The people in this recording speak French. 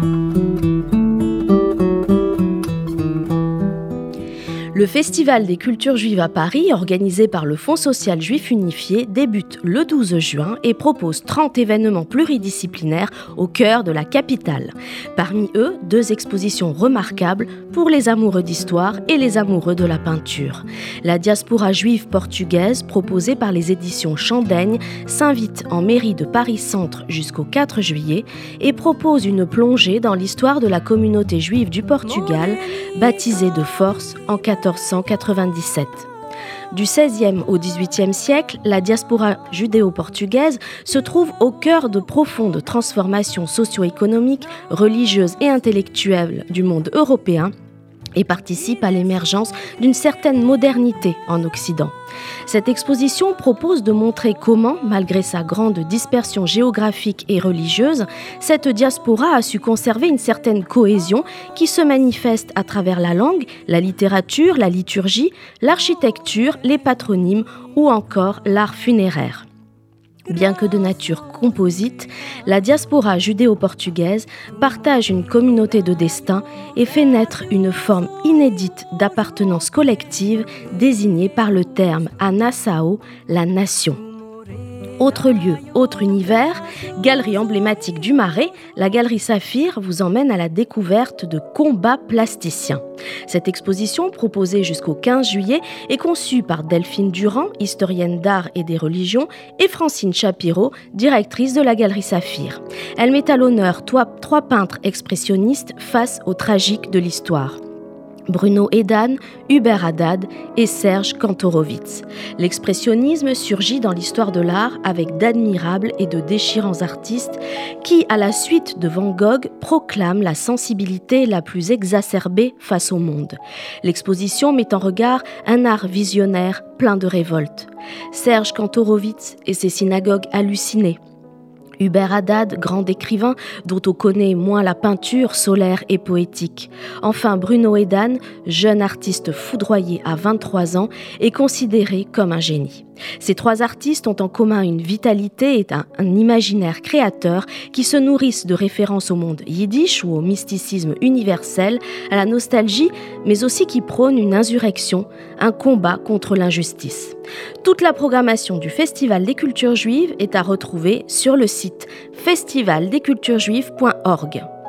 Thank you. Le Festival des cultures juives à Paris, organisé par le Fonds social juif unifié, débute le 12 juin et propose 30 événements pluridisciplinaires au cœur de la capitale. Parmi eux, deux expositions remarquables pour les amoureux d'histoire et les amoureux de la peinture. La diaspora juive portugaise, proposée par les éditions Chandaigne, s'invite en mairie de Paris-Centre jusqu'au 4 juillet et propose une plongée dans l'histoire de la communauté juive du Portugal, baptisée de force en 14 1497. Du XVIe au XVIIIe siècle, la diaspora judéo-portugaise se trouve au cœur de profondes transformations socio-économiques, religieuses et intellectuelles du monde européen et participe à l'émergence d'une certaine modernité en Occident. Cette exposition propose de montrer comment, malgré sa grande dispersion géographique et religieuse, cette diaspora a su conserver une certaine cohésion qui se manifeste à travers la langue, la littérature, la liturgie, l'architecture, les patronymes ou encore l'art funéraire. Bien que de nature composite, la diaspora judéo-portugaise partage une communauté de destin et fait naître une forme inédite d'appartenance collective désignée par le terme à Nassau, la nation. Autre lieu, autre univers, galerie emblématique du Marais, la galerie Saphir vous emmène à la découverte de combats plasticiens. Cette exposition, proposée jusqu'au 15 juillet, est conçue par Delphine Durand, historienne d'art et des religions, et Francine Chapiro, directrice de la galerie Saphir. Elle met à l'honneur trois peintres expressionnistes face au tragique de l'histoire. Bruno Edan, Hubert Haddad et Serge Kantorowicz. L'expressionnisme surgit dans l'histoire de l'art avec d'admirables et de déchirants artistes qui, à la suite de Van Gogh, proclament la sensibilité la plus exacerbée face au monde. L'exposition met en regard un art visionnaire plein de révolte. Serge Kantorowicz et ses synagogues hallucinées, Hubert Haddad, grand écrivain dont on connaît moins la peinture solaire et poétique. Enfin, Bruno Edan, jeune artiste foudroyé à 23 ans, est considéré comme un génie. Ces trois artistes ont en commun une vitalité et un, imaginaire créateur qui se nourrissent de références au monde yiddish ou au mysticisme universel, à la nostalgie, mais aussi qui prônent une insurrection, un combat contre l'injustice. Toute la programmation du Festival des cultures juives est à retrouver sur le site festivaldesculturesjuives.org.